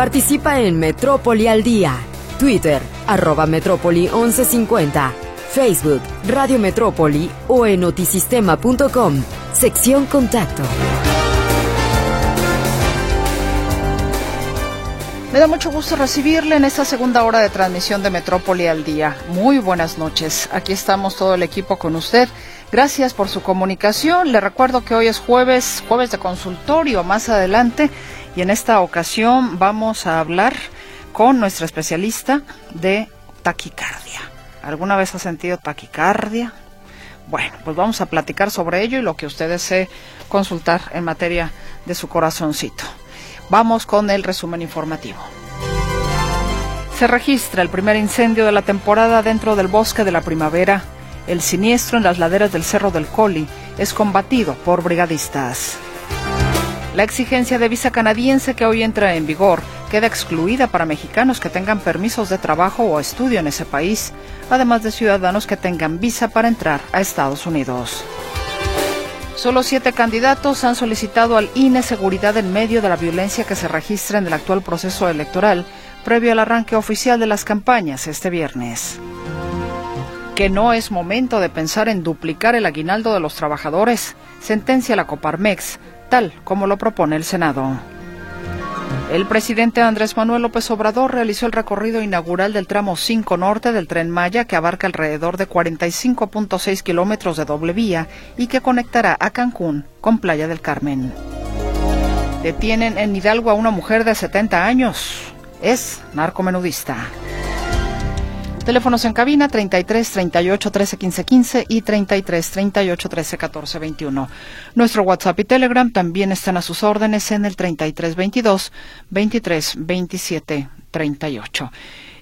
Participa en Metrópoli al Día. Twitter, arroba Metrópoli 1150. Facebook, Radio Metrópoli o en notisistema.com. Sección Contacto. Me da mucho gusto recibirle en esta segunda hora de transmisión de Metrópoli al Día. Muy buenas noches. Aquí estamos todo el equipo con usted. Gracias por su comunicación. Le recuerdo que hoy es jueves, jueves de consultorio más adelante y en esta ocasión vamos a hablar con nuestra especialista de taquicardia. ¿Alguna vez ha sentido taquicardia? Bueno, pues vamos a platicar sobre ello y lo que usted desee consultar en materia de su corazoncito. Vamos con el resumen informativo. Se registra el primer incendio de la temporada dentro del bosque de la primavera. El siniestro en las laderas del Cerro del Coli es combatido por brigadistas. La exigencia de visa canadiense que hoy entra en vigor queda excluida para mexicanos que tengan permisos de trabajo o estudio en ese país, además de ciudadanos que tengan visa para entrar a Estados Unidos. Solo siete candidatos han solicitado al INE seguridad en medio de la violencia que se registra en el actual proceso electoral previo al arranque oficial de las campañas este viernes. Que no es momento de pensar en duplicar el aguinaldo de los trabajadores, sentencia la Coparmex, tal como lo propone el Senado. El presidente Andrés Manuel López Obrador realizó el recorrido inaugural del tramo 5 norte del tren Maya, que abarca alrededor de 45.6 kilómetros de doble vía y que conectará a Cancún con Playa del Carmen. Detienen en Hidalgo a una mujer de 70 años. Es narcomenudista. Teléfonos en cabina 33 38 13 15 15 y 33 38 13 14 21. Nuestro WhatsApp y Telegram también están a sus órdenes en el 33 22 23 27 38.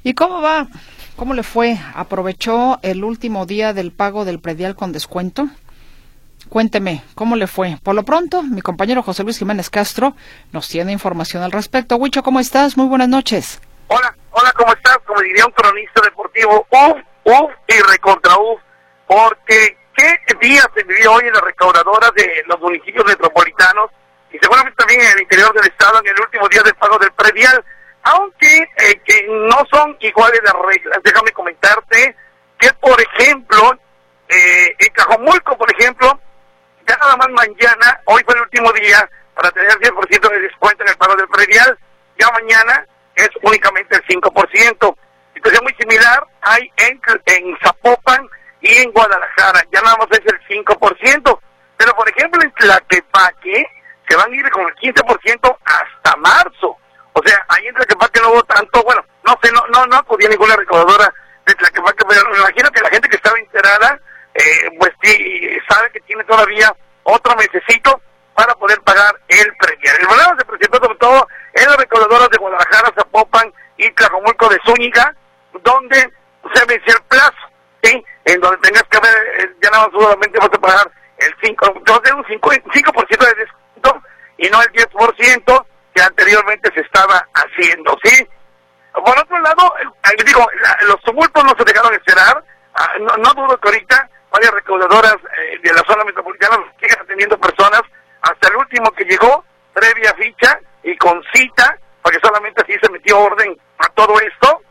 ¿Y cómo va? ¿Cómo le fue? ¿Aprovechó el último día del pago del predial con descuento? Cuénteme, ¿cómo le fue? Por lo pronto, mi compañero José Luis Jiménez Castro nos tiene información al respecto. Huicho, ¿cómo estás? Muy buenas noches. Hola, hola, ¿cómo estás? Como diría un cronista deportivo, uf, uf y recontra uf, porque qué día se vivió hoy en las recaudadoras de los municipios metropolitanos y seguramente también en el interior del estado en el último día del pago del predial, aunque eh, que no son iguales las reglas. Déjame comentarte que, por ejemplo, eh, en Cajomulco, por ejemplo, ya nada más mañana, hoy fue el último día para tener el 10% de descuento en el pago del predial, ya mañana es únicamente el 5%. Situación muy similar hay en, en Zapopan y en Guadalajara, ya nada más es el 5%. Pero por ejemplo en Tlaquepaque se van a ir con el 15% hasta marzo. O sea, ahí en Tlaquepaque no hubo tanto, bueno, no sé, no, no, no acudía ninguna recaudadora de Tlaquepaque, pero me imagino que la gente que estaba enterada, eh, pues sí, sabe que tiene todavía otro mesecito para poder pagar el predial. El problema se presentó sobre todo en las recaudadoras de Guadalajara, Zapopan y Tlajomulco de Zúñiga, donde se venció el plazo, ¿sí? En donde tengas que ver, eh, ya nada más solamente vas a pagar el 5, entonces un 5%, 5 de descuento y no el 10% que anteriormente se estaba haciendo, ¿sí? Por otro lado, eh, digo, la, los tumultos no se dejaron esperar, ah, no, no dudo que ahorita varias recaudadoras eh, de la zona metropolitana sigan atendiendo personas hasta el último que llegó, previa ficha y con cita, porque solamente así se metió orden a todo esto.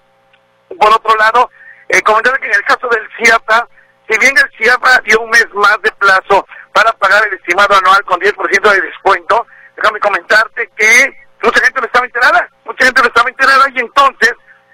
Por otro lado, eh, comentar que en el caso del CIAPA, si bien el CIAPA dio un mes más de plazo para pagar el estimado anual con 10% de descuento, déjame comentarte que mucha gente no estaba enterada, mucha gente no estaba enterada y entonces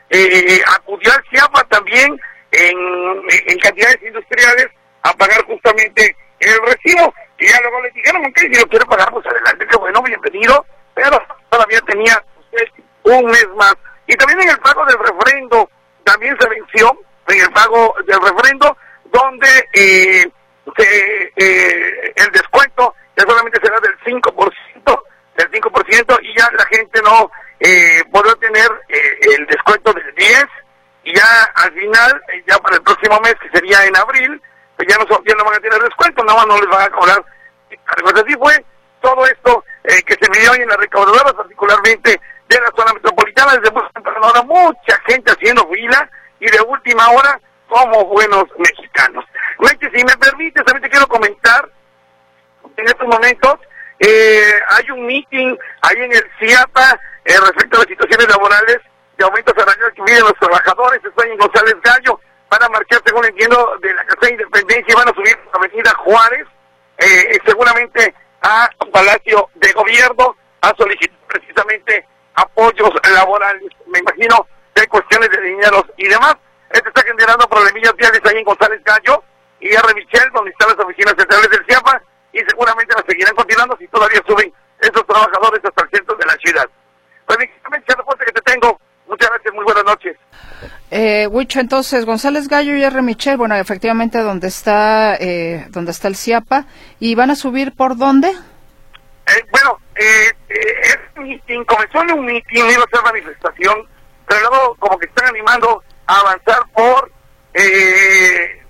eh, acudió al CIAPA también en, cantidades industriales a pagar justamente el recibo. Y ya luego le dijeron, ok, si lo quiere pagar, pues adelante, qué bueno, bienvenido, pero todavía tenía usted un mes más. Y también en el pago del refrendo, también se venció, en el pago del refrendo, donde eh, eh, el descuento ya solamente será del 5%, del 5%, y ya la gente no eh, podrá tener eh, el descuento del 10%, y ya al final, eh, ya para el próximo mes, que sería en abril, pues ya no, ya no van a tener descuento, nada más no les van a cobrar. Pues así fue todo esto eh, que se vivió hoy en las recaudadoras, particularmente de la zona metropolitana, desde muy temprano hora, mucha gente haciendo fila y de última hora como buenos mexicanos. Si me permites, también te quiero comentar en estos momentos Eh, hay un meeting ahí en el CIAPA eh, respecto a las situaciones laborales de aumento salarial que viven los trabajadores. Están en González Gallo. Van a marchar, según entiendo, de la Casa de Independencia y van a subir a la Avenida Juárez, eh, seguramente a Palacio de Gobierno, a solicitar precisamente apoyos laborales. Me imagino hay cuestiones de dinero y demás. Esto está generando problemillas viales ahí en González Gallo y R. Michel, donde están las oficinas centrales del CIAPA, y seguramente las seguirán continuando si todavía suben esos trabajadores hasta el centro de la ciudad. Pues el reporte que te tengo. Muchas gracias, muy buenas noches. Eh, Huicho, entonces, González Gallo y R. Michel, bueno, efectivamente, donde está, eh, donde está el CIAPA, ¿y van a subir por dónde? Eh, bueno, eh, eh, es meeting, comenzó en un meeting, iba a ser manifestación, pero luego como que están animando a avanzar por, eh,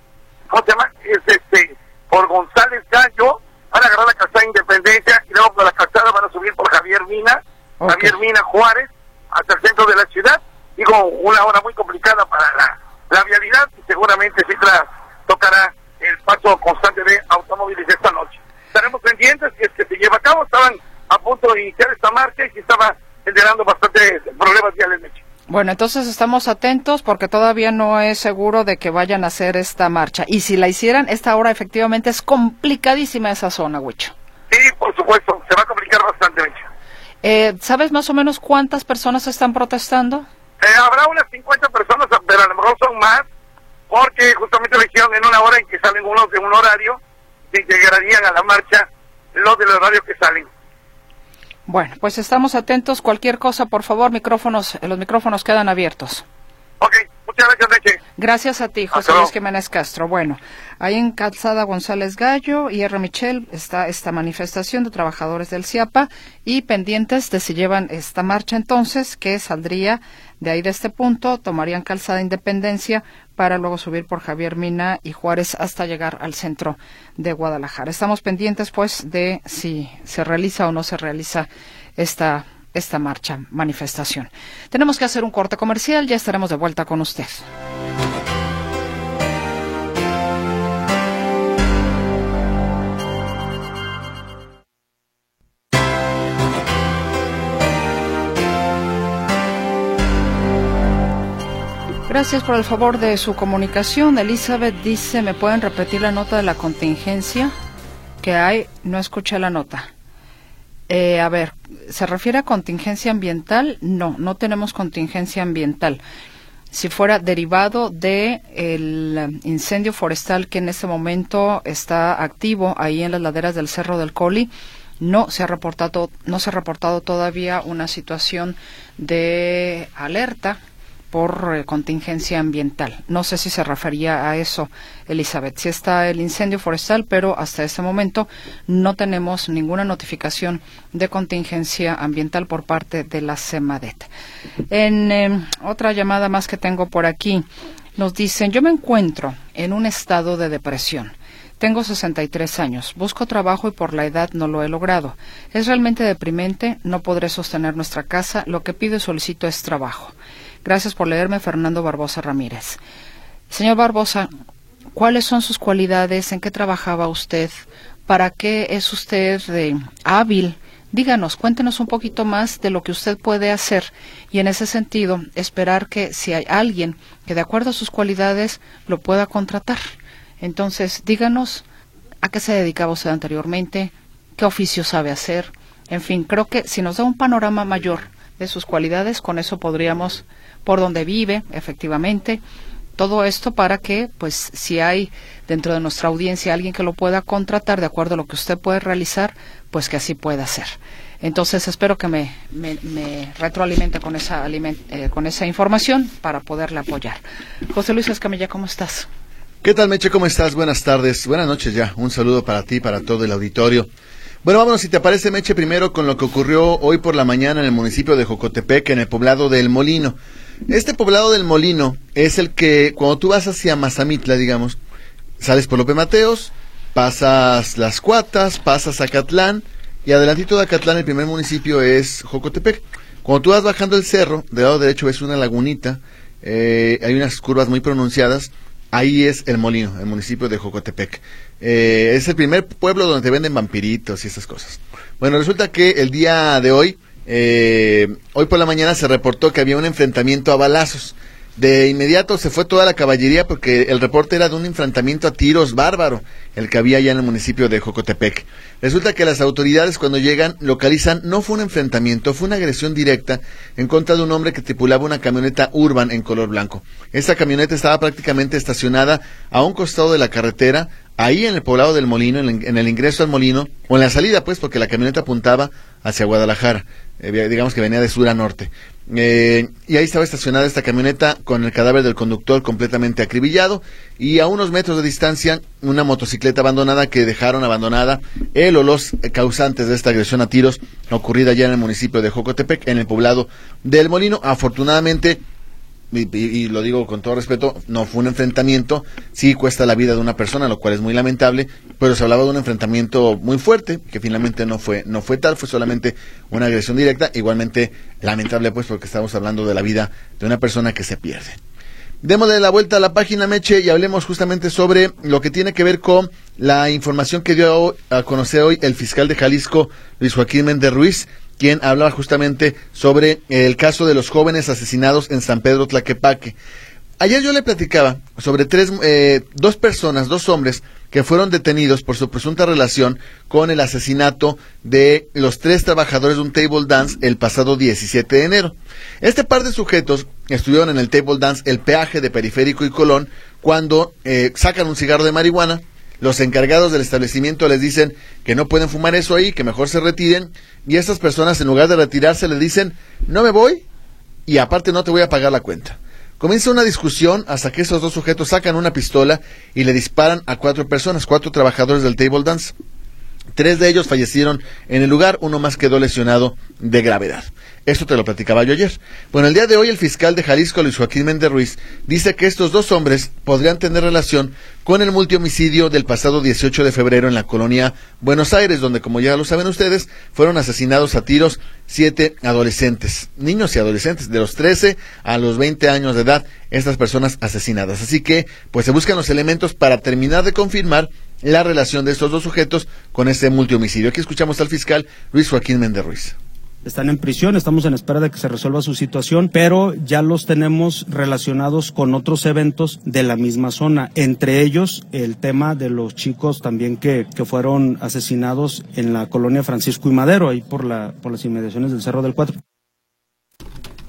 ¿cómo se llama? Es este, por González Gallo, van a agarrar la calzada Independencia y luego por la calzada van a subir por Javier Mina, Javier Mina Juárez, hasta el centro de la ciudad. Digo, una hora muy complicada para la, la vialidad y seguramente sí tocará el paso constante de automóviles esta noche. Estaremos pendientes si es que se lleva a cabo. Estaban a punto de iniciar esta marcha y se estaba generando bastantes problemas viales. Bueno, entonces estamos atentos porque todavía no es seguro de que vayan a hacer esta marcha. Y si la hicieran, esta hora efectivamente es complicadísima esa zona, Huicho. Sí, por supuesto, se va a complicar bastante, Mecho. Eh, ¿Sabes más o menos cuántas personas están protestando? Eh, habrá unas 50 personas, pero a lo mejor son más, porque justamente lo hicieron en una hora en que salen unos de un horario y llegarían a la marcha los del horario que salen. Bueno, pues estamos atentos. Cualquier cosa, por favor, micrófonos, los micrófonos quedan abiertos. Ok, muchas gracias, Leche. Gracias a ti, José Luis Jiménez Castro. Bueno, ahí en Calzada González Gallo y R. Michel está esta manifestación de trabajadores del CIAPA y pendientes de si llevan esta marcha entonces, que saldría de ahí de este punto, tomarían Calzada Independencia para luego subir por Javier Mina y Juárez hasta llegar al centro de Guadalajara. Estamos pendientes, pues, de si se realiza o no se realiza esta, esta marcha, manifestación. Tenemos que hacer un corte comercial, ya estaremos de vuelta con usted. Gracias por el favor de su comunicación. Elizabeth dice, ¿me pueden repetir la nota de la contingencia que hay? No escuché la nota. Eh, a ver, ¿se refiere a contingencia ambiental? No, no tenemos contingencia ambiental. Si fuera derivado de incendio forestal que en este momento está activo ahí en las laderas del Cerro del Coli, no se ha reportado, no se ha reportado todavía una situación de alerta por eh, contingencia ambiental. No sé si se refería a eso, Elizabeth. Si está el incendio forestal, pero hasta este momento no tenemos ninguna notificación de contingencia ambiental por parte de la CEMADET. En em, otra llamada más que tengo por aquí, nos dicen, yo me encuentro en un estado de depresión. Tengo 63 años, busco trabajo y por la edad no lo he logrado. Es realmente deprimente, no podré sostener nuestra casa, lo que pido y solicito es trabajo. Gracias por leerme, Fernando Barbosa Ramírez. Señor Barbosa, ¿cuáles son sus cualidades? ¿En qué trabajaba usted? ¿Para qué es usted eh, hábil? Díganos, cuéntenos un poquito más de lo que usted puede hacer y en ese sentido esperar que si hay alguien que de acuerdo a sus cualidades lo pueda contratar. Entonces, díganos a qué se dedicaba usted anteriormente, qué oficio sabe hacer. En fin, creo que si nos da un panorama mayor de sus cualidades, con eso podríamos por donde vive, efectivamente. Todo esto para que, pues, si hay dentro de nuestra audiencia alguien que lo pueda contratar de acuerdo a lo que usted puede realizar, pues que así pueda ser. Entonces, espero que me, me, retroalimente con esa, eh, con esa información para poderle apoyar. José Luis Escamilla, ¿cómo estás? ¿Qué tal, Meche? ¿Cómo estás? Buenas tardes. Buenas noches ya. Un saludo para ti, para todo el auditorio. Bueno, vámonos, si te parece, Meche, primero con lo que ocurrió hoy por la mañana en el municipio de Jocotepec, en el poblado del Molino. Este poblado del Molino es el que, cuando tú vas hacia Mazamitla, digamos, sales por Lope Mateos, pasas Las Cuatas, pasas a Catlán, y adelantito de Acatlán el primer municipio es Jocotepec. Cuando tú vas bajando el cerro, del lado derecho ves una lagunita, eh, hay unas curvas muy pronunciadas, ahí es el molino, el municipio de Jocotepec. Eh, es el primer pueblo donde te venden vampiritos y esas cosas. Bueno, resulta que el día de hoy, eh, hoy por la mañana se reportó que había un enfrentamiento a balazos. De inmediato se fue toda la caballería porque el reporte era de un enfrentamiento a tiros bárbaro, el que había allá en el municipio de Jocotepec. Resulta que las autoridades cuando llegan localizan no fue un enfrentamiento, fue una agresión directa en contra de un hombre que tripulaba una camioneta urban en color blanco. Esta camioneta estaba prácticamente estacionada a un costado de la carretera, ahí en el poblado del Molino, en el ingreso al Molino, o en la salida pues, porque la camioneta apuntaba hacia Guadalajara, eh, digamos que venía de sur a norte. Eh, y ahí estaba estacionada esta camioneta con el cadáver del conductor completamente acribillado y a unos metros de distancia una motocicleta abandonada que dejaron abandonada él o los causantes de esta agresión a tiros ocurrida ya en el municipio de Jocotepec, en el poblado del Molino. Afortunadamente y, lo digo con todo respeto, no fue un enfrentamiento, sí cuesta la vida de una persona, lo cual es muy lamentable, pero se hablaba de un enfrentamiento muy fuerte, que finalmente no fue, no fue tal, fue solamente una agresión directa, igualmente lamentable pues porque estamos hablando de la vida de una persona que se pierde. Démosle la vuelta a la página Meche y hablemos justamente sobre lo que tiene que ver con la información que dio a conocer hoy el fiscal de Jalisco, Luis Joaquín Méndez Ruiz, quien hablaba justamente sobre el caso de los jóvenes asesinados en San Pedro Tlaquepaque. Ayer yo le platicaba sobre tres, eh, dos personas, dos hombres que fueron detenidos por su presunta relación con el asesinato de los tres trabajadores de un table dance el pasado 17 de enero. Este par de sujetos estuvieron en el table dance el peaje de Periférico y Colón cuando eh, sacan un cigarro de marihuana, los encargados del establecimiento les dicen que no pueden fumar eso ahí, que mejor se retiren, y estas personas en lugar de retirarse le dicen, no me voy y aparte no te voy a pagar la cuenta. Comienza una discusión hasta que esos dos sujetos sacan una pistola y le disparan a cuatro personas, cuatro trabajadores del table dance. Tres de ellos fallecieron en el lugar, uno más quedó lesionado de gravedad. Esto te lo platicaba yo ayer. Bueno, el día de hoy el fiscal de Jalisco, Luis Joaquín Méndez Ruiz, dice que estos dos hombres podrían tener relación con el multihomicidio del pasado 18 de febrero en la colonia Buenos Aires, donde, como ya lo saben ustedes, fueron asesinados a tiros siete adolescentes, niños y adolescentes, de los 13 a los 20 años de edad, estas personas asesinadas. Así que, pues se buscan los elementos para terminar de confirmar la relación de estos dos sujetos con este multihomicidio. Aquí escuchamos al fiscal Luis Joaquín Méndez Ruiz están en prisión, estamos en espera de que se resuelva su situación, pero ya los tenemos relacionados con otros eventos de la misma zona, entre ellos el tema de los chicos también que, que fueron asesinados en la colonia Francisco y Madero, ahí por, la, por las inmediaciones del Cerro del Cuatro.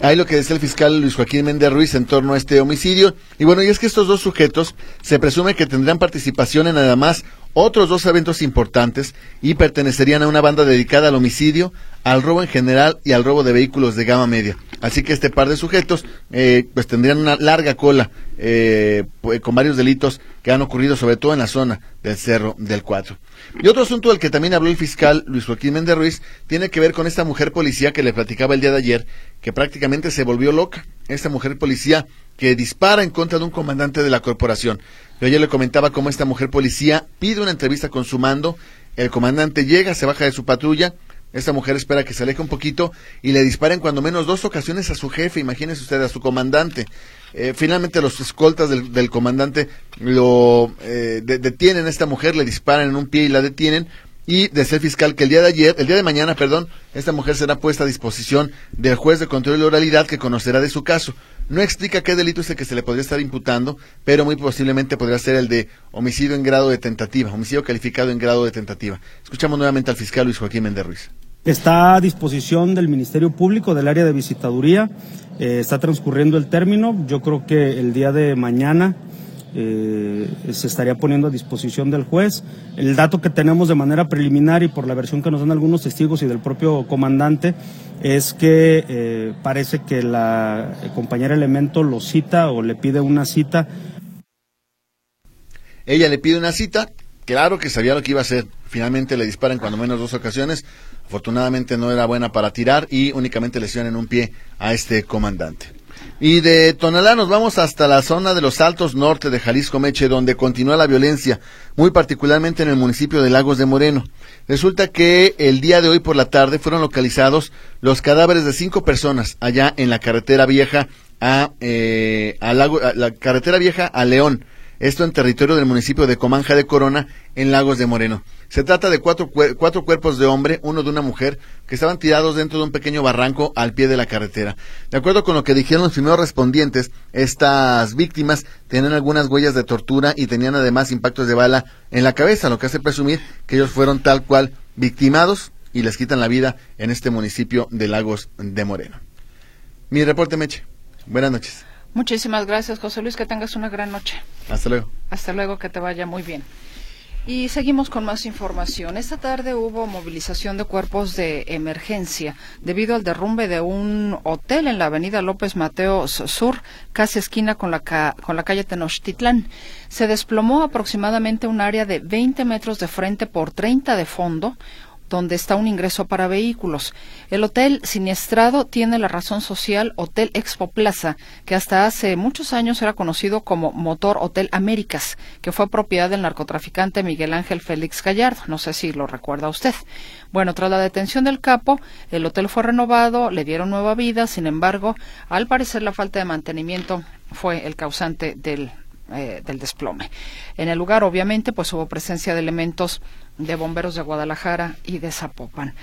Ahí lo que dice el fiscal Luis Joaquín Méndez Ruiz en torno a este homicidio. Y bueno, y es que estos dos sujetos se presume que tendrán participación en además otros dos eventos importantes y pertenecerían a una banda dedicada al homicidio, al robo en general y al robo de vehículos de gama media. Así que este par de sujetos eh, pues tendrían una larga cola eh, con varios delitos que han ocurrido sobre todo en la zona del Cerro del Cuatro. Y otro asunto del que también habló el fiscal Luis Joaquín Méndez Ruiz tiene que ver con esta mujer policía que le platicaba el día de ayer, que prácticamente se volvió loca. Esta mujer policía que dispara en contra de un comandante de la corporación. Yo ayer le comentaba cómo esta mujer policía pide una entrevista con su mando, el comandante llega, se baja de su patrulla, esta mujer espera que se aleje un poquito y le disparen cuando menos dos ocasiones a su jefe, imagínese usted, a su comandante. Eh, finalmente los escoltas del, comandante lo eh, detienen a esta mujer, le disparan en un pie y la detienen, y de ser fiscal que el día de ayer, el día de mañana, perdón, esta mujer será puesta a disposición del juez de control de oralidad que conocerá de su caso. No explica qué delito es el que se le podría estar imputando, pero muy posiblemente podría ser el de homicidio en grado de tentativa, homicidio calificado en grado de tentativa. Escuchamos nuevamente al fiscal Luis Joaquín Méndez Ruiz. Está a disposición del Ministerio Público del área de visitaduría. Eh, está transcurriendo el término. Yo creo que el día de mañana eh, se estaría poniendo a disposición del juez. El dato que tenemos de manera preliminar y por la versión que nos dan algunos testigos y del propio comandante es que eh, parece que la compañera elemento lo cita o le pide una cita. Ella le pide una cita, claro que sabía lo que iba a hacer. Finalmente le disparan cuando menos dos ocasiones. Afortunadamente no era buena para tirar y únicamente lesionan un pie a este comandante. Y de Tonalá nos vamos hasta la zona de los Altos Norte de Jalisco Meche, donde continúa la violencia, muy particularmente en el municipio de Lagos de Moreno. Resulta que el día de hoy por la tarde fueron localizados los cadáveres de cinco personas allá en la carretera vieja a, eh, a la carretera vieja a León. esto en territorio del municipio de Comanja de Corona, en Lagos de Moreno. Se trata de cuatro, cuatro cuerpos de hombre, uno de una mujer, que estaban tirados dentro de un pequeño barranco al pie de la carretera. De acuerdo con lo que dijeron los primeros respondientes, estas víctimas tenían algunas huellas de tortura y tenían además impactos de bala en la cabeza, lo que hace presumir que ellos fueron tal cual victimados y les quitan la vida en este municipio de Lagos de Moreno. Mi reporte, Meche. Buenas noches. Muchísimas gracias, José Luis. Que tengas una gran noche. Hasta luego. Hasta luego, que te vaya muy bien. Y seguimos con más información. Esta tarde hubo movilización de cuerpos de emergencia debido al derrumbe de un hotel en la avenida López Mateos Sur, casi esquina con la, con la calle Tenochtitlán. Se desplomó aproximadamente un área de 20 metros de frente por 30 de fondo donde está un ingreso para vehículos. El hotel siniestrado tiene la razón social Hotel Expo Plaza, que hasta hace muchos años era conocido como Motor Hotel Américas, que fue propiedad del narcotraficante Miguel Ángel Félix Gallardo. No sé si lo recuerda usted. Bueno, tras la detención del capo, el hotel fue renovado, le dieron nueva vida, sin embargo, al parecer la falta de mantenimiento fue el causante del eh, del desplome. En el lugar, obviamente, pues hubo presencia de elementos de bomberos de Guadalajara y de Zapopan.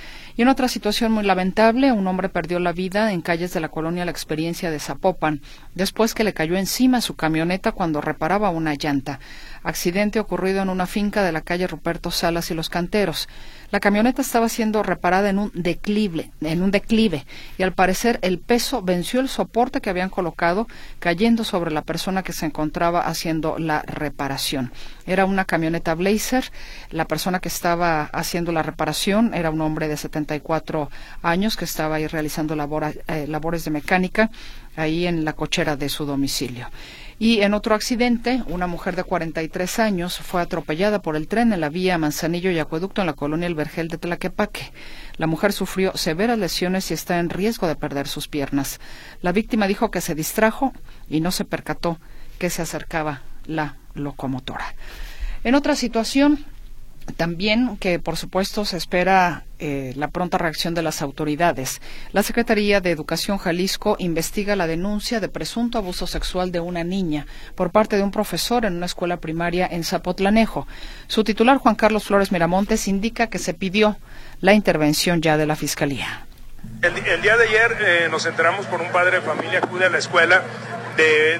Y en otra situación muy lamentable, un hombre perdió la vida en calles de la colonia La Experiencia de Zapopan, después que le cayó encima su camioneta cuando reparaba una llanta. Accidente ocurrido en una finca de la calle Ruperto Salas y Los Canteros. La camioneta estaba siendo reparada en un declive, en un declive, y al parecer el peso venció el soporte que habían colocado, cayendo sobre la persona que se encontraba haciendo la reparación. Era una camioneta Blazer. La persona que estaba haciendo la reparación era un hombre de 74 años que estaba ahí realizando eh, labores de mecánica ahí en la cochera de su domicilio. Y en otro accidente, una mujer de 43 años fue atropellada por el tren en la vía Manzanillo y Acueducto en la colonia El Vergel de Tlaquepaque. La mujer sufrió severas lesiones y está en riesgo de perder sus piernas. La víctima dijo que se distrajo y no se percató que se acercaba la locomotora. En otra situación, también que, por supuesto, se espera eh, la pronta reacción de las autoridades. La Secretaría de Educación Jalisco investiga la denuncia de presunto abuso sexual de una niña por parte de un profesor en una escuela primaria en Zapotlanejo. Su titular, Juan Carlos Flores Miramontes, indica que se pidió la intervención ya de la Fiscalía. El, día de ayer eh, nos enteramos por un padre de familia acude a la escuela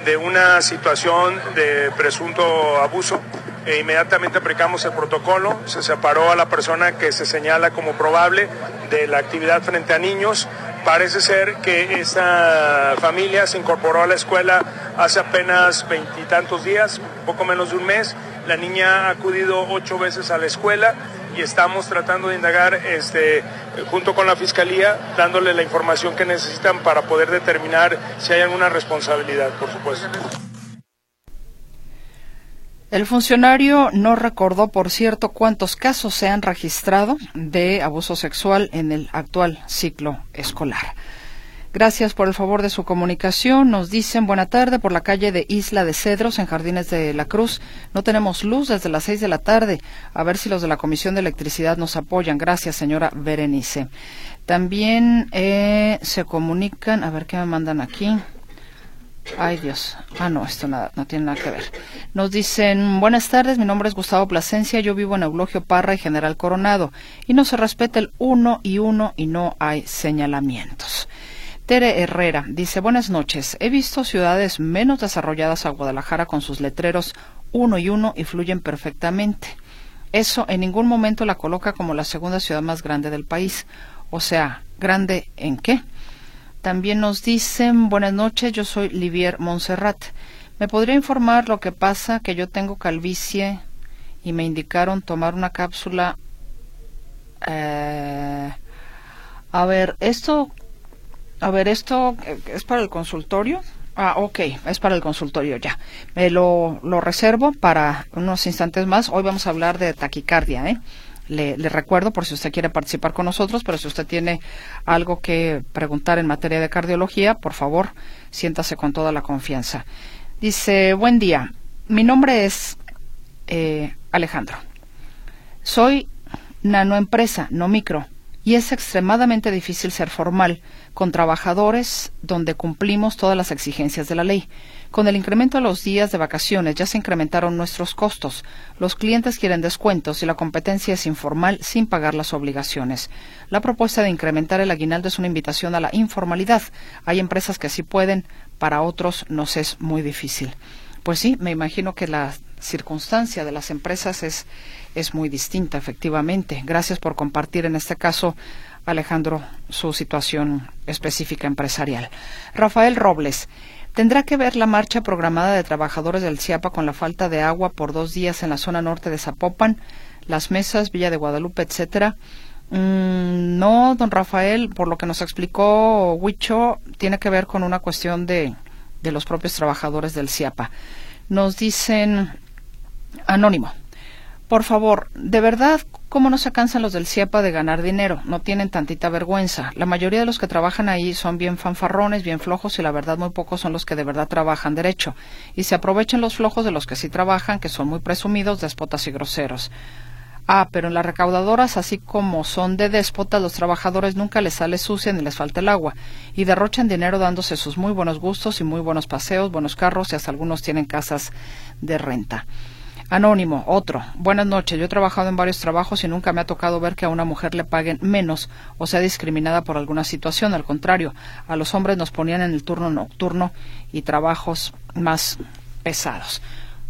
de, una situación de presunto abuso. E inmediatamente aplicamos el protocolo, se separó a la persona que se señala como probable de la actividad frente a niños. Parece ser que esa familia se incorporó a la escuela hace apenas veintitantos días, poco menos de un mes. La niña ha acudido ocho veces a la escuela y estamos tratando de indagar este, junto con la Fiscalía, dándole la información que necesitan para poder determinar si hay alguna responsabilidad, por supuesto. El funcionario no recordó, por cierto, cuántos casos se han registrado de abuso sexual en el actual ciclo escolar. Gracias por el favor de su comunicación. Nos dicen buena tarde por la calle de Isla de Cedros en Jardines de la Cruz. No tenemos luz desde las seis de la tarde. A ver si los de la Comisión de Electricidad nos apoyan. Gracias, señora Berenice. También eh, se comunican, a ver qué me mandan aquí. Ay Dios. Ah, no, esto nada, no tiene nada que ver. Nos dicen, buenas tardes, mi nombre es Gustavo Plasencia, yo vivo en Eulogio Parra y General Coronado, y no se respeta el uno y uno y no hay señalamientos. Tere Herrera dice, buenas noches. He visto ciudades menos desarrolladas a Guadalajara con sus letreros uno y uno y fluyen perfectamente. Eso en ningún momento la coloca como la segunda ciudad más grande del país. O sea, ¿grande en qué? También nos dicen, buenas noches, yo soy Livier Montserrat. ¿Me podría informar lo que pasa? Que yo tengo calvicie y me indicaron tomar una cápsula. Eh, a ver, esto a ver, esto eh, es para el consultorio. Ah, ok, es para el consultorio ya. Me lo, lo reservo para unos instantes más. Hoy vamos a hablar de taquicardia, ¿eh? Le, recuerdo por si usted quiere participar con nosotros, pero si usted tiene algo que preguntar en materia de cardiología, por favor, siéntase con toda la confianza. Dice, buen día, mi nombre es eh, Alejandro. Soy nanoempresa, no micro y es extremadamente difícil ser formal con trabajadores donde cumplimos todas las exigencias de la ley. Con el incremento de los días de vacaciones ya se incrementaron nuestros costos. Los clientes quieren descuentos y la competencia es informal sin pagar las obligaciones. La propuesta de incrementar el aguinaldo es una invitación a la informalidad. Hay empresas que sí pueden, para otros nos es muy difícil. Pues sí, me imagino que la circunstancia de las empresas es, es muy distinta, efectivamente. Gracias por compartir en este caso, Alejandro, su situación específica empresarial. Rafael Robles. ¿Tendrá que ver la marcha programada de trabajadores del CIAPA con la falta de agua por dos días en la zona norte de Zapopan, las mesas, Villa de Guadalupe, etcétera? Mm, no, don Rafael, por lo que nos explicó Huicho, tiene que ver con una cuestión de, de los propios trabajadores del CIAPA. Nos dicen, anónimo, por favor, de verdad, ¿cómo no se cansan los del CIAPA de ganar dinero? No tienen tantita vergüenza. La mayoría de los que trabajan ahí son bien fanfarrones, bien flojos y la verdad muy pocos son los que de verdad trabajan derecho. Y se aprovechan los flojos de los que sí trabajan, que son muy presumidos, déspotas y groseros. Ah, pero en las recaudadoras, así como son de déspotas, los trabajadores nunca les sale sucia ni les falta el agua, y derrochan dinero dándose sus muy buenos gustos y muy buenos paseos, buenos carros, y hasta algunos tienen casas de renta. Anónimo, otro. Buenas noches. Yo he trabajado en varios trabajos y nunca me ha tocado ver que a una mujer le paguen menos o sea discriminada por alguna situación. Al contrario, a los hombres nos ponían en el turno nocturno y trabajos más pesados.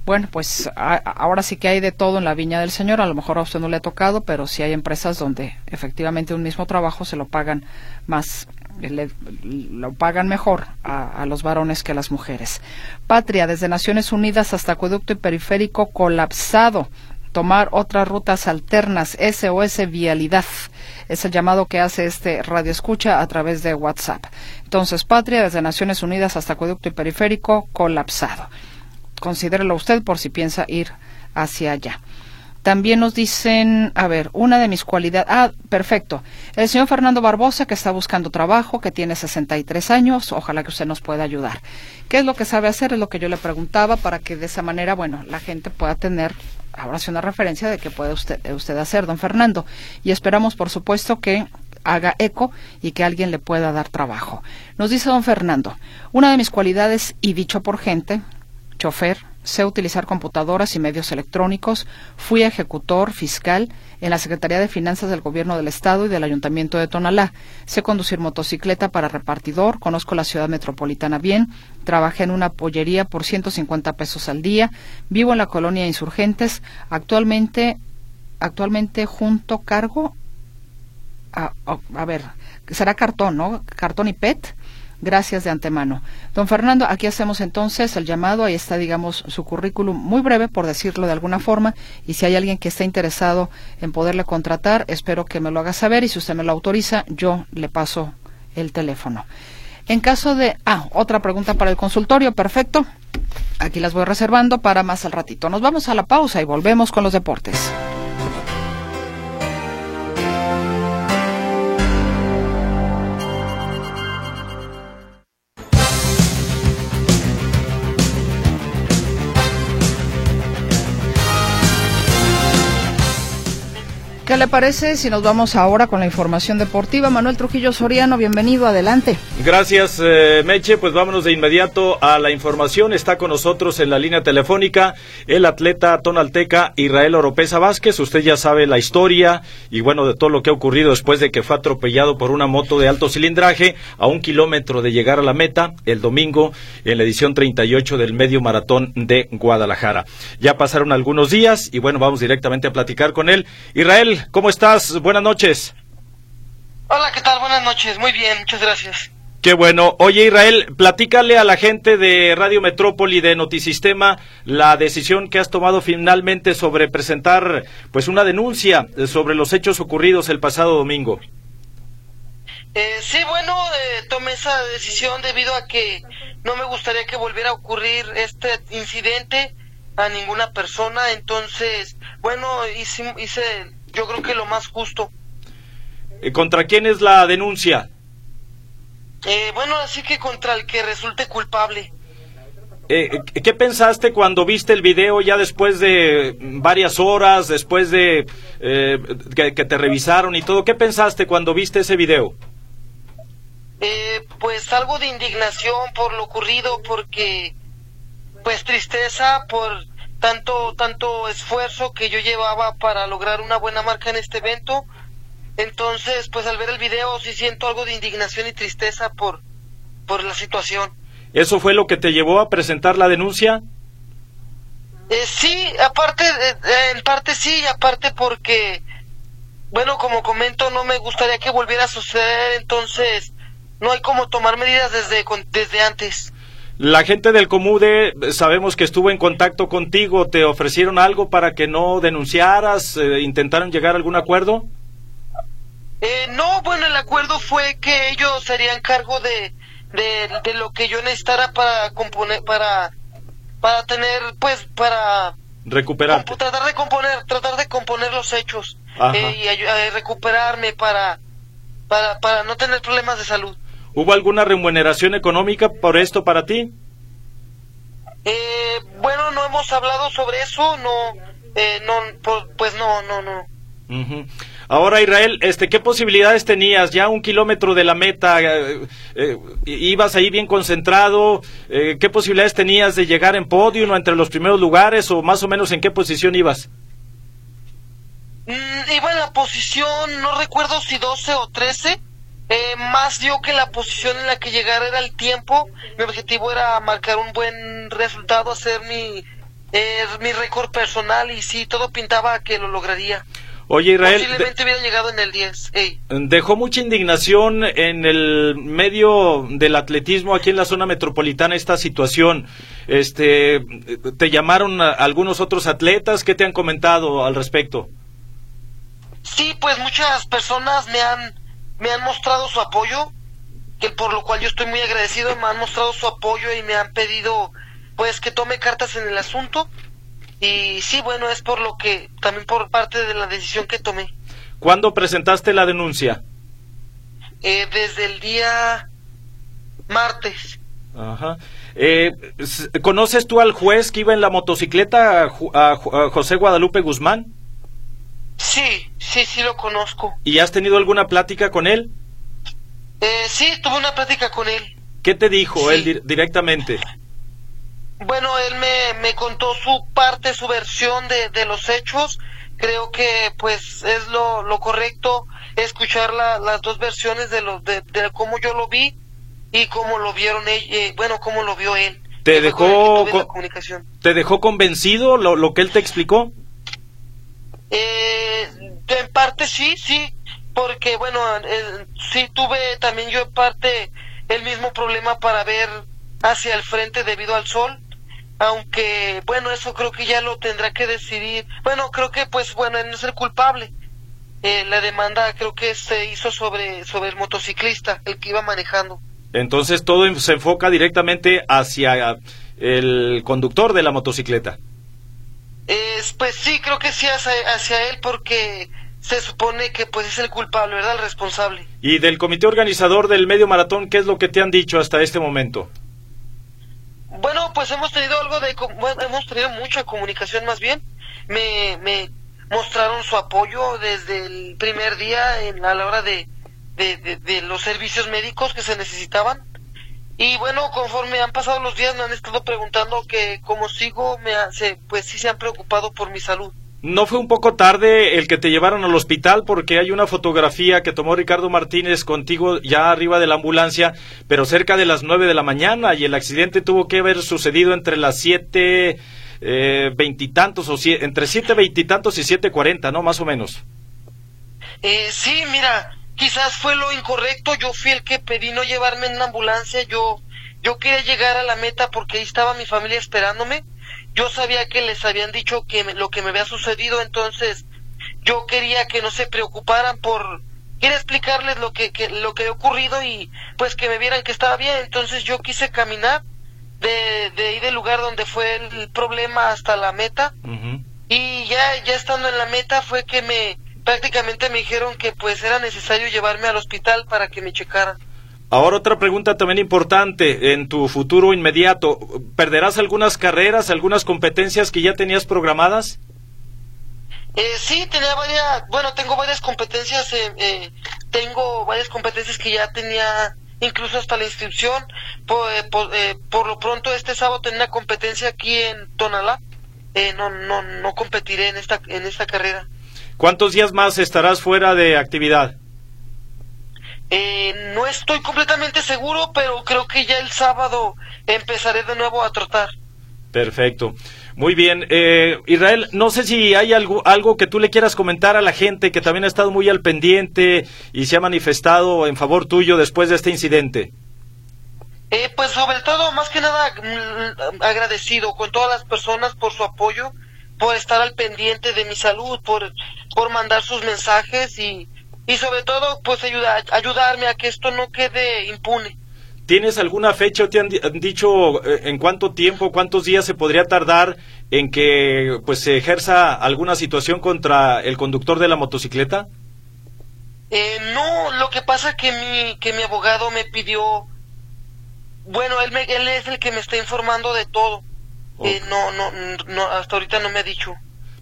Bueno, pues ahora sí que hay de todo en la viña del Señor. A lo mejor a usted no le ha tocado, pero sí hay empresas donde efectivamente un mismo trabajo se lo pagan más, lo pagan mejor a, a, los varones que a las mujeres. Patria, desde Naciones Unidas hasta Acueducto y Periférico colapsado. Tomar otras rutas alternas, SOS Vialidad. Es el llamado que hace este radio escucha a través de WhatsApp. Entonces, Patria, desde Naciones Unidas hasta Acueducto y Periférico colapsado considérelo usted por si piensa ir hacia allá. También nos dicen, a ver, una de mis cualidades. Ah, perfecto. El señor Fernando Barbosa, que está buscando trabajo, que tiene 63 años, ojalá que usted nos pueda ayudar. ¿Qué es lo que sabe hacer? Es lo que yo le preguntaba para que de esa manera, bueno, la gente pueda tener ahora sí una referencia de qué puede usted, usted hacer, don Fernando. Y esperamos, por supuesto, que haga eco y que alguien le pueda dar trabajo. Nos dice don Fernando, una de mis cualidades, y dicho por gente, chofer, sé utilizar computadoras y medios electrónicos, fui ejecutor fiscal en la Secretaría de Finanzas del Gobierno del Estado y del Ayuntamiento de Tonalá. Sé conducir motocicleta para repartidor, conozco la ciudad metropolitana bien, trabajé en una pollería por 150 pesos al día, vivo en la colonia Insurgentes, actualmente, actualmente junto cargo a, a ver, será cartón, ¿no? Cartón y PET Gracias de antemano. Don Fernando, aquí hacemos entonces el llamado. Ahí está, digamos, su currículum muy breve, por decirlo de alguna forma. Y si hay alguien que esté interesado en poderle contratar, espero que me lo haga saber. Y si usted me lo autoriza, yo le paso el teléfono. En caso de. Ah, otra pregunta para el consultorio. Perfecto. Aquí las voy reservando para más al ratito. Nos vamos a la pausa y volvemos con los deportes. ¿Qué le parece si nos vamos ahora con la información deportiva? Manuel Trujillo Soriano, bienvenido, adelante. Gracias, eh, Meche. Pues vámonos de inmediato a la información. Está con nosotros en la línea telefónica el atleta tonalteca Israel Oropesa Vázquez. Usted ya sabe la historia y bueno, de todo lo que ha ocurrido después de que fue atropellado por una moto de alto cilindraje a un kilómetro de llegar a la meta el domingo en la edición 38 del medio maratón de Guadalajara. Ya pasaron algunos días y bueno, vamos directamente a platicar con él. Israel, ¿cómo estás? Buenas noches. Hola, ¿qué tal? Buenas noches. Muy bien, muchas gracias. Qué bueno. Oye, Israel, platícale a la gente de Radio Metrópoli de Notisistema la decisión que has tomado finalmente sobre presentar pues una denuncia sobre los hechos ocurridos el pasado domingo. Eh, sí, bueno, eh, tomé esa decisión debido a que no me gustaría que volviera a ocurrir este incidente a ninguna persona. Entonces, bueno, hice, hice yo creo que lo más justo. Eh, ¿Contra quién es la denuncia? Eh, bueno, así que contra el que resulte culpable. Eh, ¿Qué pensaste cuando viste el video ya después de varias horas, después de eh, que, te revisaron y todo? ¿Qué pensaste cuando viste ese video? Eh, pues algo de indignación por lo ocurrido, porque pues tristeza por tanto tanto esfuerzo que yo llevaba para lograr una buena marca en este evento. Entonces, pues al ver el video sí siento algo de indignación y tristeza por por la situación. ¿Eso fue lo que te llevó a presentar la denuncia? Eh, sí, aparte, eh, en parte sí, aparte porque, bueno, como comento, no me gustaría que volviera a suceder, entonces no hay como tomar medidas desde, desde antes. La gente del Comude, sabemos que estuvo en contacto contigo, ¿te ofrecieron algo para que no denunciaras? Eh, ¿Intentaron llegar a algún acuerdo? no, bueno, el acuerdo fue que ellos serían cargo de, de, lo que yo necesitara para componer, para, para tener, pues, para recuperar. Tratar de componer, tratar de componer los hechos eh, y eh, recuperarme para, para, para no tener problemas de salud. ¿Hubo alguna remuneración económica por esto para ti? Eh, bueno, no hemos hablado sobre eso, no, no, pues no, no, no. Ahora, Israel, este, ¿qué posibilidades tenías? Ya un kilómetro de la meta, eh, eh, ibas ahí bien concentrado. Eh, ¿Qué posibilidades tenías de llegar en podio o entre los primeros lugares o más o menos en qué posición ibas? Mm, iba en la posición, no recuerdo si 12 o 13. Más dio que la posición en la que llegara era el tiempo. Mi objetivo era marcar un buen resultado, hacer mi, mi récord personal y sí, todo pintaba que lo lograría. Oye, Israel. Posiblemente hubiera llegado en el 10. Dejó mucha indignación en el medio del atletismo aquí en la zona metropolitana esta situación. Este, ¿Te llamaron algunos otros atletas? ¿Qué te han comentado al respecto? Sí, pues muchas personas me han, me han mostrado su apoyo, que por lo cual yo estoy muy agradecido. Me han mostrado su apoyo y me han pedido pues que tome cartas en el asunto y sí, bueno, es por lo que, también por parte de la decisión que tomé. ¿Cuándo presentaste la denuncia? Eh, desde el día martes. Ajá. Eh, ¿Conoces tú al juez que iba en la motocicleta, a, José Guadalupe Guzmán? Sí, sí, sí lo conozco. ¿Y has tenido alguna plática con él? Eh, sí, tuve una plática con él. ¿Qué te dijo él directamente? Bueno, él me, me contó su parte, su versión de, de los hechos. Creo que pues es lo, lo correcto escuchar las dos versiones de, lo, de, cómo yo lo vi y cómo lo vieron eh, bueno, cómo lo vio él. ¿Te dejó, ¿Te dejó convencido lo, lo que él te explicó? Eh, en parte sí, sí, porque bueno, eh, sí tuve también yo en parte el mismo problema para ver hacia el frente debido al sol aunque bueno eso creo que ya lo tendrá que decidir. Bueno creo que pues bueno él no es el culpable eh, la demanda creo que se hizo sobre sobre el motociclista el que iba manejando. Entonces todo se enfoca directamente hacia el conductor de la motocicleta. Es, pues sí creo que sí hacia, hacia él porque se supone que pues es el culpable verdad el responsable y del comité organizador del medio maratón qué es lo que te han dicho hasta este momento bueno, pues hemos tenido algo de, hemos tenido mucha comunicación más bien. Me, me mostraron su apoyo desde el primer día en, a la hora de, de, los servicios médicos que se necesitaban. Y bueno, conforme han pasado los días me han estado preguntando que cómo sigo, me hace, pues sí se han preocupado por mi salud. ¿No fue un poco tarde el que te llevaron al hospital? Porque hay una fotografía que tomó Ricardo Martínez contigo ya arriba de la ambulancia, pero cerca de las nueve de la mañana y el accidente tuvo que haber sucedido entre las siete eh, veintitantos o entre siete veintitantos y siete cuarenta, ¿no? Más o menos. Eh, sí, mira, quizás fue lo incorrecto. Yo fui el que pedí no llevarme en la ambulancia. Yo, yo quería llegar a la meta porque ahí estaba mi familia esperándome yo sabía que les habían dicho que lo que me había sucedido, entonces yo quería que no se preocuparan por quería explicarles lo que, lo que había ocurrido y pues que me vieran que estaba bien, entonces yo quise caminar de, de ahí del lugar donde fue el problema hasta la meta. Y ya ya estando en la meta fue que me prácticamente me dijeron que pues era necesario llevarme al hospital para que me checaran. Ahora otra pregunta también importante en tu futuro inmediato. ¿Perderás algunas carreras, algunas competencias que ya tenías programadas? Eh, sí, tenía varias, bueno, tengo varias competencias, eh, eh, tengo varias competencias que ya tenía incluso hasta la inscripción. Por, eh, por, por lo pronto este sábado tengo una competencia aquí en Tonalá. Eh, no, no, no competiré en esta, en esta carrera. ¿Cuántos días más estarás fuera de actividad? Eh, no estoy completamente seguro, pero creo que ya el sábado empezaré de nuevo a trotar. Perfecto. Muy bien. Eh, Israel, no sé si hay algo, algo que tú le quieras comentar a la gente que también ha estado muy al pendiente y se ha manifestado en favor tuyo después de este incidente. Eh, pues sobre todo, más que nada, mm, agradecido con todas las personas por su apoyo, por estar al pendiente de mi salud, por, por mandar sus mensajes y, y sobre todo, pues ayudar, ayudarme a que esto no quede impune. ¿Tienes alguna fecha o te han dicho eh, en cuánto tiempo, cuántos días se podría tardar en que pues se ejerza alguna situación contra el conductor de la motocicleta? Eh, no, lo que pasa que mi, que mi abogado me pidió, bueno, él, me, él es el que me está informando de todo. Eh, no, no, no, hasta ahorita no me ha dicho.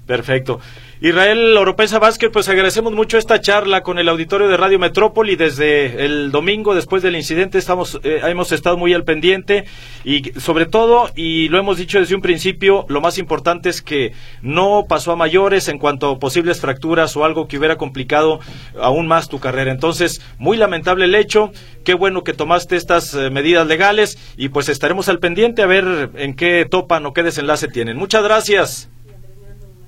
Perfecto. Israel Oropesa Vázquez, pues agradecemos mucho esta charla con el auditorio de Radio Metrópoli desde el domingo después del incidente estamos eh, hemos estado muy al pendiente y sobre todo y lo hemos dicho desde un principio lo más importante es que no pasó a mayores en cuanto a posibles fracturas o algo que hubiera complicado aún más tu carrera. Entonces, muy lamentable el hecho, qué bueno que tomaste estas eh, medidas legales y pues estaremos al pendiente a ver en qué topan o qué desenlace tienen. Muchas gracias.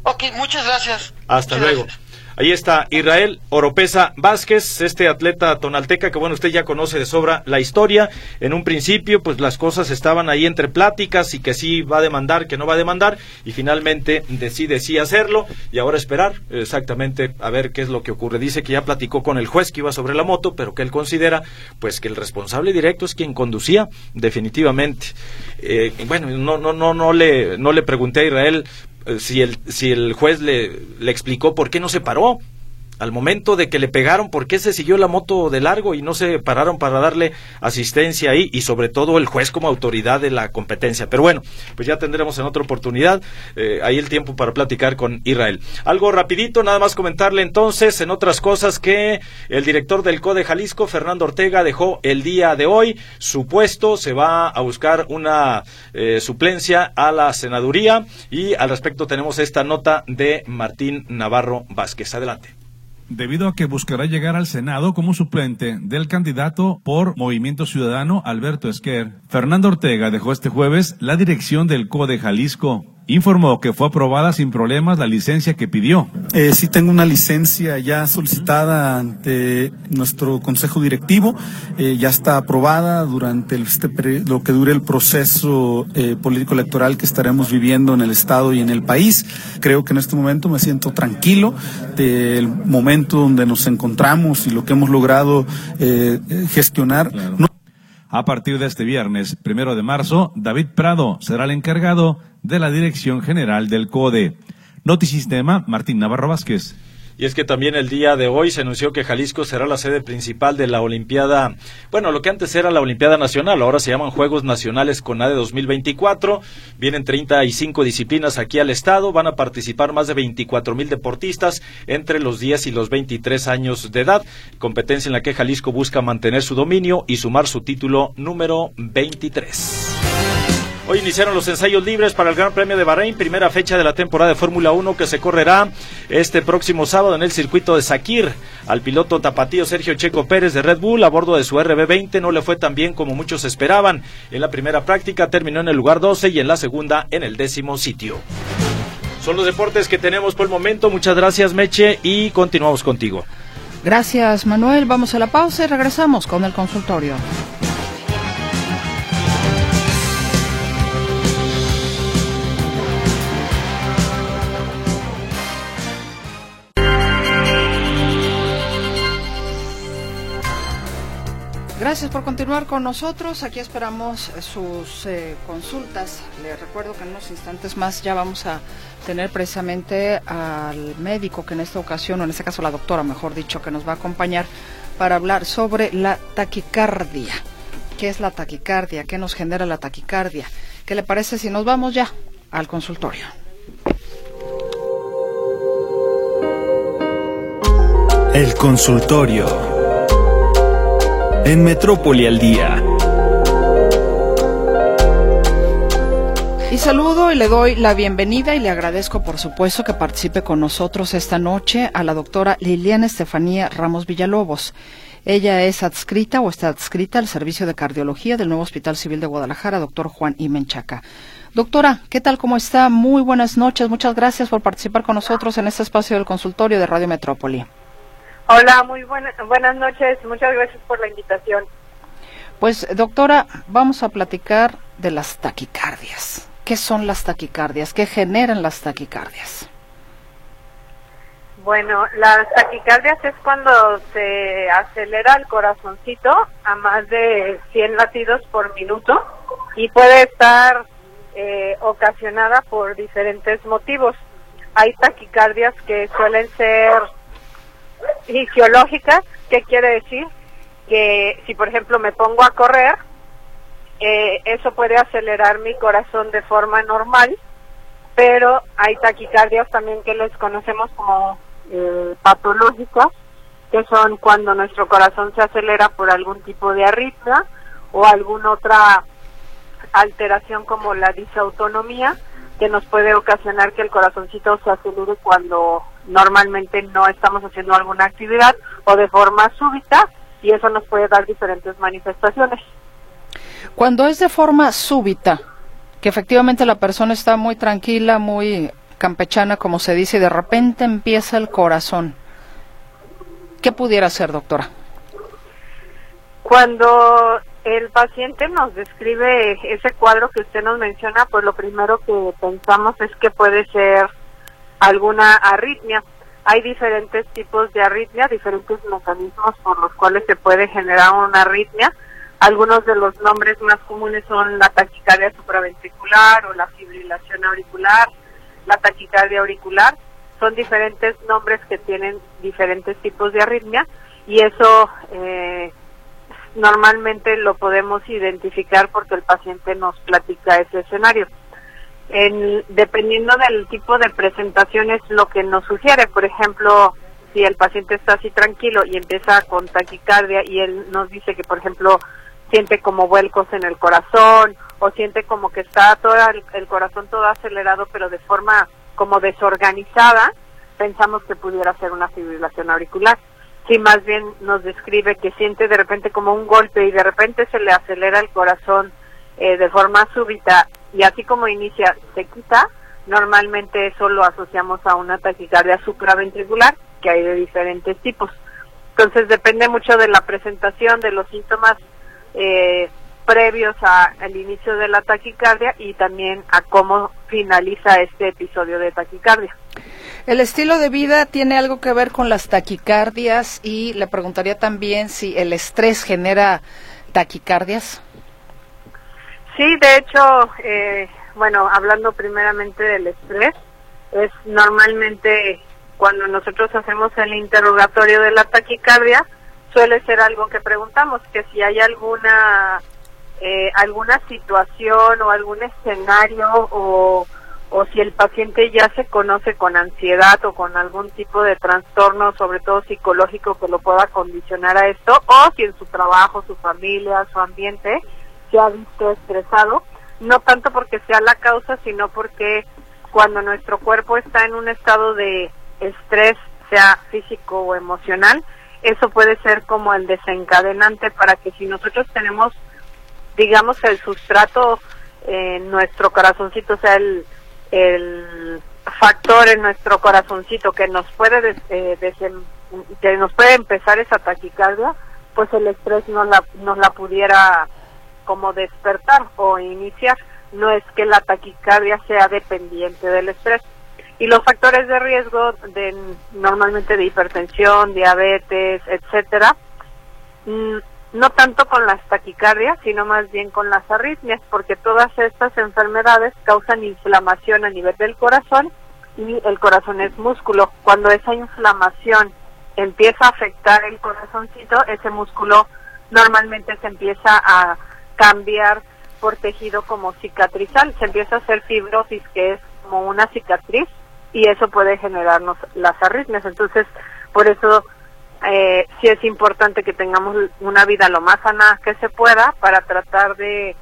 Ok, muchas gracias. Hasta Muchas luego. gracias. Ahí está Israel Oropesa Vázquez, este atleta tonalteca que bueno, usted ya conoce de sobra la historia. En un principio, pues las cosas estaban ahí entre pláticas y que sí va a demandar, que no va a demandar, y finalmente decide sí hacerlo y ahora esperar exactamente a ver qué es lo que ocurre. Dice que ya platicó con el juez que iba sobre la moto, pero que él considera pues que el responsable directo es quien conducía, definitivamente. Eh, bueno, no, no, no, no le, no le pregunté a Israel si el, si el juez le, le explicó por qué no se paró. Al momento de que le pegaron, ¿por qué se siguió la moto de largo y no se pararon para darle asistencia ahí? Y sobre todo el juez como autoridad de la competencia. Pero bueno, pues ya tendremos en otra oportunidad eh, ahí el tiempo para platicar con Israel. Algo rapidito, nada más comentarle entonces en otras cosas que el director del CODE Jalisco, Fernando Ortega, dejó el día de hoy su puesto. Se va a buscar una eh, suplencia a la senaduría y al respecto tenemos esta nota de Martín Navarro Vázquez. Adelante. Debido a que buscará llegar al Senado como suplente del candidato por Movimiento Ciudadano Alberto Esquer. Fernando Ortega dejó este jueves la dirección del CODE Jalisco. Informó que fue aprobada sin problemas la licencia que pidió. Eh, sí tengo una licencia ya solicitada ante nuestro consejo directivo, eh, ya está aprobada durante el- este lo que dure el proceso eh, político electoral que estaremos viviendo en el estado y en el país. Creo que en este momento me siento tranquilo del momento donde nos encontramos y lo que hemos logrado eh, gestionar. No- A partir de este viernes, primero de marzo, David Prado será el encargado de la Dirección General del CODE. Notisistema, Martín Navarro Vázquez. Y es que también el día de hoy se anunció que Jalisco será la sede principal de la Olimpiada, bueno, lo que antes era la Olimpiada Nacional, ahora se llaman Juegos Nacionales CONADE 2024. Vienen 35 disciplinas aquí al estado, van a participar más de 24 mil deportistas entre los 10 y los 23 años de edad, competencia en la que Jalisco busca mantener su dominio y sumar su título número 23. Hoy iniciaron los ensayos libres para el Gran Premio de Bahrein, primera fecha de la temporada de Fórmula 1 que se correrá este próximo sábado en el circuito de Sakir. Al piloto tapatío Sergio Checo Pérez de Red Bull a bordo de su RB20 no le fue tan bien como muchos esperaban. En la primera práctica terminó en el lugar 12 y en la segunda en el décimo sitio. Son los deportes que tenemos por el momento. Muchas gracias Meche y continuamos contigo. Gracias, Manuel. Vamos a la pausa y regresamos con el consultorio. Gracias por continuar con nosotros. Aquí esperamos sus eh, consultas. Les recuerdo que en unos instantes más ya vamos a tener precisamente al médico que en esta ocasión, o en este caso la doctora, mejor dicho, que nos va a acompañar para hablar sobre la taquicardia. ¿Qué es la taquicardia? ¿Qué nos genera la taquicardia? ¿Qué le parece si nos vamos ya al consultorio? El consultorio. En Metrópoli al día. Y saludo y le doy la bienvenida y le agradezco por supuesto que participe con nosotros esta noche a la doctora Liliana Estefanía Ramos Villalobos. Ella es adscrita o está adscrita al Servicio de Cardiología del nuevo Hospital Civil de Guadalajara, doctor Juan Imenchaca. Doctora, ¿qué tal? ¿Cómo está? Muy buenas noches. Muchas gracias por participar con nosotros en este espacio del consultorio de Radio Metrópoli. Hola, muy buenas noches. Muchas gracias por la invitación. Pues, doctora, vamos a platicar de las taquicardias. ¿Qué son las taquicardias? ¿Qué generan las taquicardias? Bueno, las taquicardias es cuando se acelera el corazoncito a más de 100 latidos por minuto y puede estar eh, ocasionada por diferentes motivos. Hay taquicardias que suelen ser fisiológicas, ¿qué quiere decir? Que si por ejemplo me pongo a correr, eh, eso puede acelerar mi corazón de forma normal, pero hay taquicardias también que les conocemos como eh, patológicas, que son cuando nuestro corazón se acelera por algún tipo de arritmia o alguna otra alteración como la disautonomía, que nos puede ocasionar que el corazoncito se acelere cuando normalmente no estamos haciendo alguna actividad o de forma súbita y eso nos puede dar diferentes manifestaciones. Cuando es de forma súbita, que efectivamente la persona está muy tranquila, muy campechana, como se dice, y de repente empieza el corazón, ¿qué pudiera ser, doctora? Cuando el paciente nos describe ese cuadro que usted nos menciona, pues lo primero que pensamos es que puede ser alguna arritmia. Hay diferentes tipos de arritmia, diferentes mecanismos por los cuales se puede generar una arritmia. Algunos de los nombres más comunes son la taquicardia supraventricular o la fibrilación auricular, la taquicardia auricular. Son diferentes nombres que tienen diferentes tipos de arritmia y eso eh, normalmente lo podemos identificar porque el paciente nos platica ese escenario. En, dependiendo del tipo de presentación es lo que nos sugiere. Por ejemplo, si el paciente está así tranquilo y empieza con taquicardia y él nos dice que, por ejemplo, siente como vuelcos en el corazón o siente como que está todo el, corazón todo acelerado pero de forma como desorganizada, pensamos que pudiera ser una fibrilación auricular. Si más bien nos describe que siente de repente como un golpe y de repente se le acelera el corazón eh, de forma súbita y así como inicia se quita, normalmente eso lo asociamos a una taquicardia supraventricular que hay de diferentes tipos. Entonces depende mucho de la presentación, de los síntomas eh, previos al inicio de la taquicardia y también a cómo finaliza este episodio de taquicardia. ¿El estilo de vida tiene algo que ver con las taquicardias? Y le preguntaría también si el estrés genera taquicardias. Sí, de hecho, eh, bueno, hablando primeramente del estrés, es normalmente cuando nosotros hacemos el interrogatorio de la taquicardia, suele ser algo que preguntamos, que si hay alguna eh, alguna situación o algún escenario o, o si el paciente ya se conoce con ansiedad o con algún tipo de trastorno, sobre todo psicológico, que lo pueda condicionar a esto, o si en su trabajo, su familia, su ambiente se ha visto estresado, no tanto porque sea la causa, sino porque cuando nuestro cuerpo está en un estado de estrés, sea físico o emocional, eso puede ser como el desencadenante para que si nosotros tenemos, digamos, el sustrato en nuestro corazoncito, o sea, el, el factor en nuestro corazoncito que nos puede eh, que nos puede empezar esa taquicardia, pues el estrés no la, nos la pudiera como despertar o iniciar. No es que la taquicardia sea dependiente del estrés. Y los factores de riesgo de normalmente de hipertensión, diabetes, etcétera, mm, no tanto con las taquicardias, sino más bien con las arritmias, porque todas estas enfermedades causan inflamación a nivel del corazón y el corazón es músculo. Cuando esa inflamación empieza a afectar el corazoncito, ese músculo normalmente se empieza a cambiar por tejido como cicatrizal, se empieza a hacer fibrosis, que es como una cicatriz, y eso puede generarnos las arritmias. Entonces, por eso eh, sí es importante que tengamos una vida lo más sana que se pueda para tratar de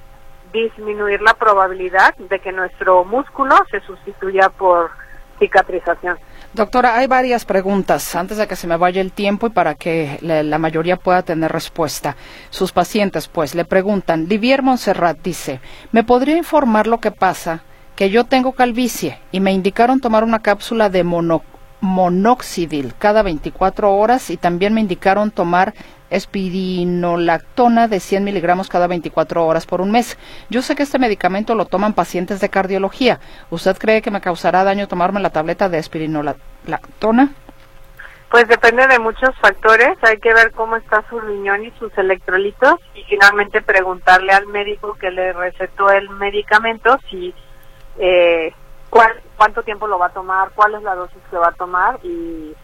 disminuir la probabilidad de que nuestro músculo se sustituya por cicatrización. Doctora, hay varias preguntas antes de que se me vaya el tiempo y para que la, la mayoría pueda tener respuesta. Sus pacientes, pues, le preguntan. Livier Monserrat dice, ¿me podría informar lo que pasa? Que yo tengo calvicie y me indicaron tomar una cápsula de mono, monoxidil cada 24 horas y también me indicaron tomar espirinolactona de 100 miligramos cada 24 horas por un mes. Yo sé que este medicamento lo toman pacientes de cardiología. ¿Usted cree que me causará daño tomarme la tableta de espirinolactona? Pues depende de muchos factores. Hay que ver cómo está su riñón y sus electrolitos y finalmente preguntarle al médico que le recetó el medicamento si eh, cuál, cuánto tiempo lo va a tomar, cuál es la dosis que va a tomar y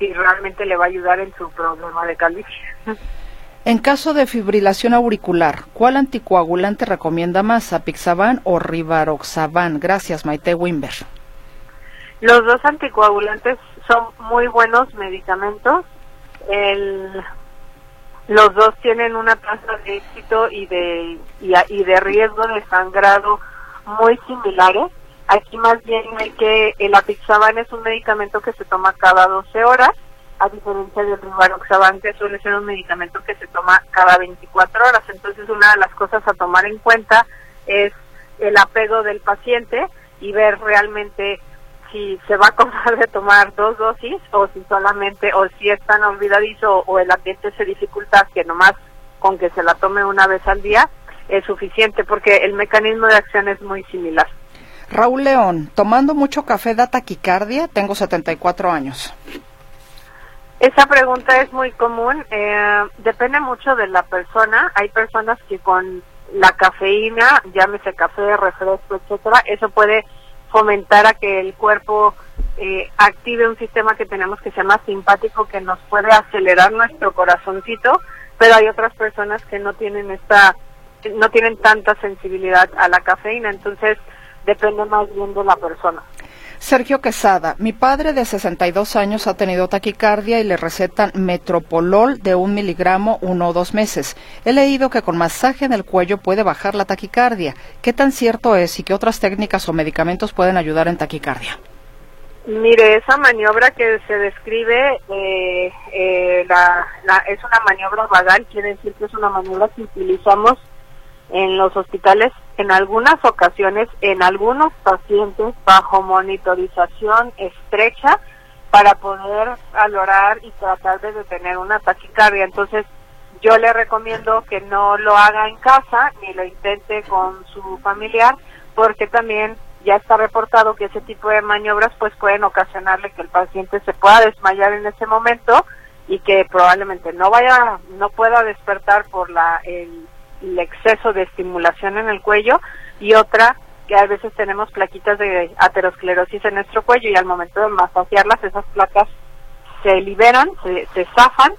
si realmente le va a ayudar en su problema de calvicie. En caso de fibrilación auricular, ¿cuál anticoagulante recomienda más, apixaban o rivaroxaban? Gracias, Maite Wimber. Los dos anticoagulantes son muy buenos medicamentos. El, los dos tienen una tasa de éxito y de, y, y de riesgo de sangrado muy similares. Aquí más bien hay que el apixaban es un medicamento que se toma cada 12 horas, a diferencia del rivaroxaban que suele ser un medicamento que se toma cada 24 horas. Entonces una de las cosas a tomar en cuenta es el apego del paciente y ver realmente si se va a acordar de tomar dos dosis o si solamente o si es tan olvidadizo o el ambiente se dificulta que nomás con que se la tome una vez al día es suficiente porque el mecanismo de acción es muy similar. Raúl León, tomando mucho café da taquicardia, tengo 74 años. Esa pregunta es muy común, eh, depende mucho de la persona. Hay personas que con la cafeína, llámese café, refresco, etcétera, eso puede fomentar a que el cuerpo eh, active un sistema que tenemos que se llama simpático, que nos puede acelerar nuestro corazoncito, pero hay otras personas que no tienen esta, no tienen tanta sensibilidad a la cafeína, entonces depende más bien de la persona. Sergio Quesada, mi padre de 62 años ha tenido taquicardia y le recetan metropolol de un miligramo uno o dos meses. He leído que con masaje en el cuello puede bajar la taquicardia. ¿Qué tan cierto es y qué otras técnicas o medicamentos pueden ayudar en taquicardia? Mire, esa maniobra que se describe eh, eh, la, la, es una maniobra vagal, quiere decir que es una maniobra que utilizamos en los hospitales en algunas ocasiones en algunos pacientes bajo monitorización estrecha para poder valorar y tratar de detener una taquicardia. Entonces, yo le recomiendo que no lo haga en casa ni lo intente con su familiar porque también ya está reportado que ese tipo de maniobras pues pueden ocasionarle que el paciente se pueda desmayar en ese momento y que probablemente no vaya no pueda despertar por la el el exceso de estimulación en el cuello y otra que a veces tenemos plaquitas de aterosclerosis en nuestro cuello y al momento de masajearlas esas placas se liberan, se, se zafan,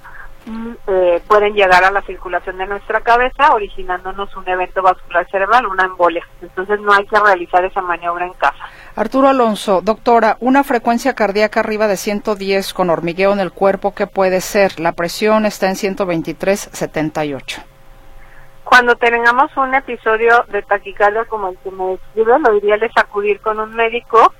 y, eh, pueden llegar a la circulación de nuestra cabeza originándonos un evento vascular cerebral, una embolia. Entonces no hay que realizar esa maniobra en casa. Arturo Alonso, doctora, una frecuencia cardíaca arriba de 110 con hormigueo en el cuerpo, ¿qué puede ser? La presión está en 123.78 cuando tengamos un episodio de taquicardia como el que me describe, lo ideal es acudir con un médico,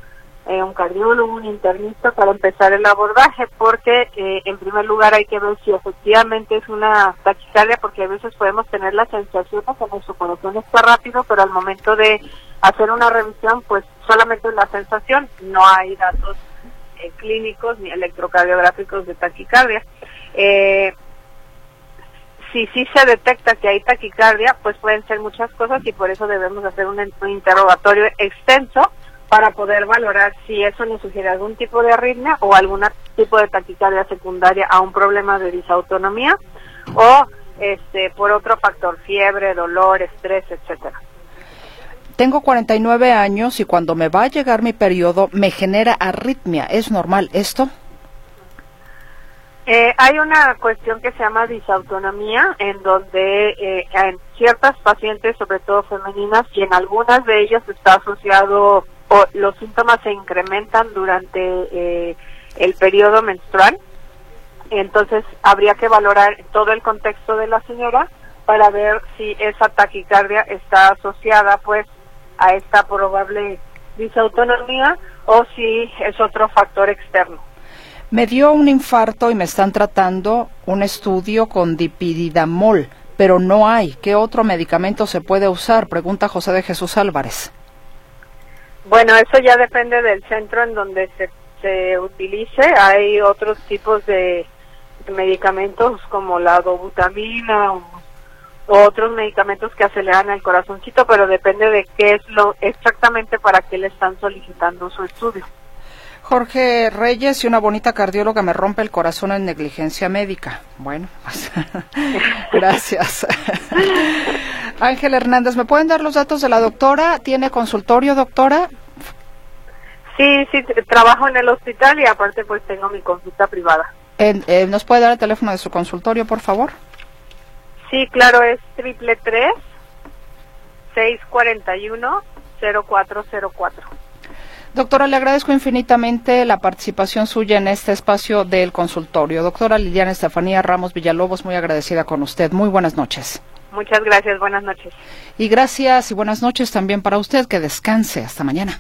eh, un cardiólogo, un internista para empezar el abordaje, porque eh, en primer lugar hay que ver si efectivamente es una taquicardia, porque a veces podemos tener la sensación de que nuestro corazón está rápido, pero al momento de hacer una revisión, pues solamente la sensación, no hay datos eh, clínicos ni electrocardiográficos de taquicardia. Eh, si sí se detecta que hay taquicardia, pues pueden ser muchas cosas y por eso debemos hacer un, interrogatorio extenso para poder valorar si eso nos sugiere algún tipo de arritmia o algún tipo de taquicardia secundaria a un problema de disautonomía o este por otro factor, fiebre, dolor, estrés, etcétera. Tengo 49 años y cuando me va a llegar mi periodo me genera arritmia. ¿Es normal esto? Eh, hay una cuestión que se llama disautonomía, en donde eh, en ciertas pacientes, sobre todo femeninas, y en algunas de ellas está asociado, o los síntomas se incrementan durante eh, el periodo menstrual. Entonces, habría que valorar todo el contexto de la señora para ver si esa taquicardia está asociada, pues, a esta probable disautonomía o si es otro factor externo. Me dio un infarto y me están tratando un estudio con dipididamol, pero no hay. ¿Qué otro medicamento se puede usar? Pregunta José de Jesús Álvarez. Bueno, eso ya depende del centro en donde se, se utilice. Hay otros tipos de, medicamentos como la dobutamina o, o otros medicamentos que aceleran el corazoncito, pero depende de qué es lo exactamente para qué le están solicitando su estudio. Jorge Reyes y una bonita cardióloga me rompe el corazón en negligencia médica. Bueno, pues, gracias. Ángel Hernández, ¿me pueden dar los datos de la doctora? ¿Tiene consultorio, doctora? Sí, sí, trabajo en el hospital y aparte pues tengo mi consulta privada. En- eh, ¿Nos puede dar el teléfono de su consultorio, por favor? Sí, claro, es triple tres seis cuarenta y uno cero cuatro cero cuatro. Doctora, le agradezco infinitamente la participación suya en este espacio del consultorio. Doctora Liliana Estefanía Ramos Villalobos, muy agradecida con usted. Muy buenas noches. Muchas gracias, buenas noches. Y gracias y buenas noches también para usted. Que descanse. Hasta mañana.